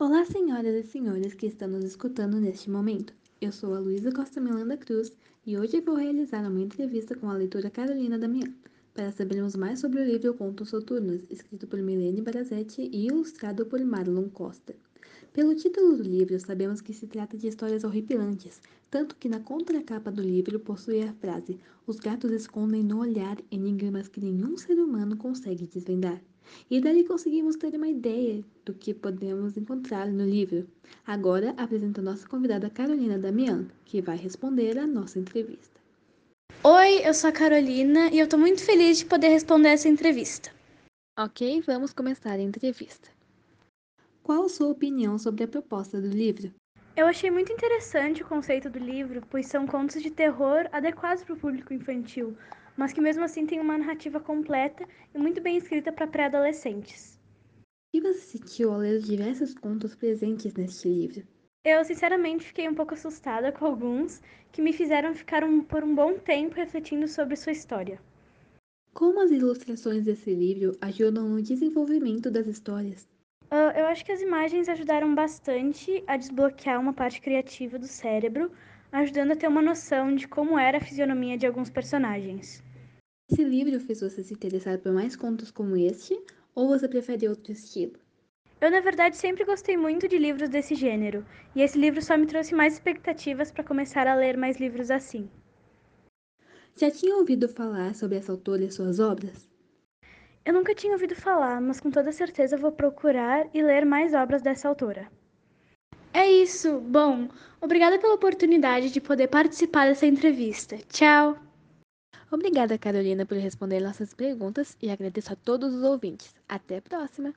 Olá, senhoras e senhores que estão nos escutando neste momento. Eu sou a Luísa Costa Milanda Cruz e hoje vou realizar uma entrevista com a leitora Carolina Damião para sabermos mais sobre o livro Contos Soturnos, escrito por Milene Brazetti e ilustrado por Marlon Costa. Pelo título do livro, sabemos que se trata de histórias horripilantes, tanto que na contracapa do livro possui a frase: Os gatos escondem no olhar enigmas que nenhum ser humano consegue desvendar. E dali conseguimos ter uma ideia do que podemos encontrar no livro. Agora apresento a nossa convidada Carolina Damian, que vai responder a nossa entrevista. Oi, eu sou a Carolina e eu estou muito feliz de poder responder essa entrevista. Ok, vamos começar a entrevista. Qual a sua opinião sobre a proposta do livro? Eu achei muito interessante o conceito do livro, pois são contos de terror adequados para o público infantil, mas que mesmo assim têm uma narrativa completa e muito bem escrita para pré-adolescentes. O que você sentiu ao ler os diversos contos presentes neste livro? Eu, sinceramente, fiquei um pouco assustada com alguns que me fizeram ficar um, por um bom tempo refletindo sobre sua história. Como as ilustrações desse livro ajudam no desenvolvimento das histórias? Uh, eu acho que as imagens ajudaram bastante a desbloquear uma parte criativa do cérebro, ajudando a ter uma noção de como era a fisionomia de alguns personagens. Esse livro fez você se interessar por mais contos como este, ou você prefere outro estilo? Eu, na verdade, sempre gostei muito de livros desse gênero, e esse livro só me trouxe mais expectativas para começar a ler mais livros assim. Já tinha ouvido falar sobre essa autora e suas obras? Eu nunca tinha ouvido falar, mas com toda certeza vou procurar e ler mais obras dessa autora. É isso. Bom, obrigada pela oportunidade de poder participar dessa entrevista. Tchau. Obrigada, Carolina, por responder nossas perguntas e agradeço a todos os ouvintes. Até a próxima!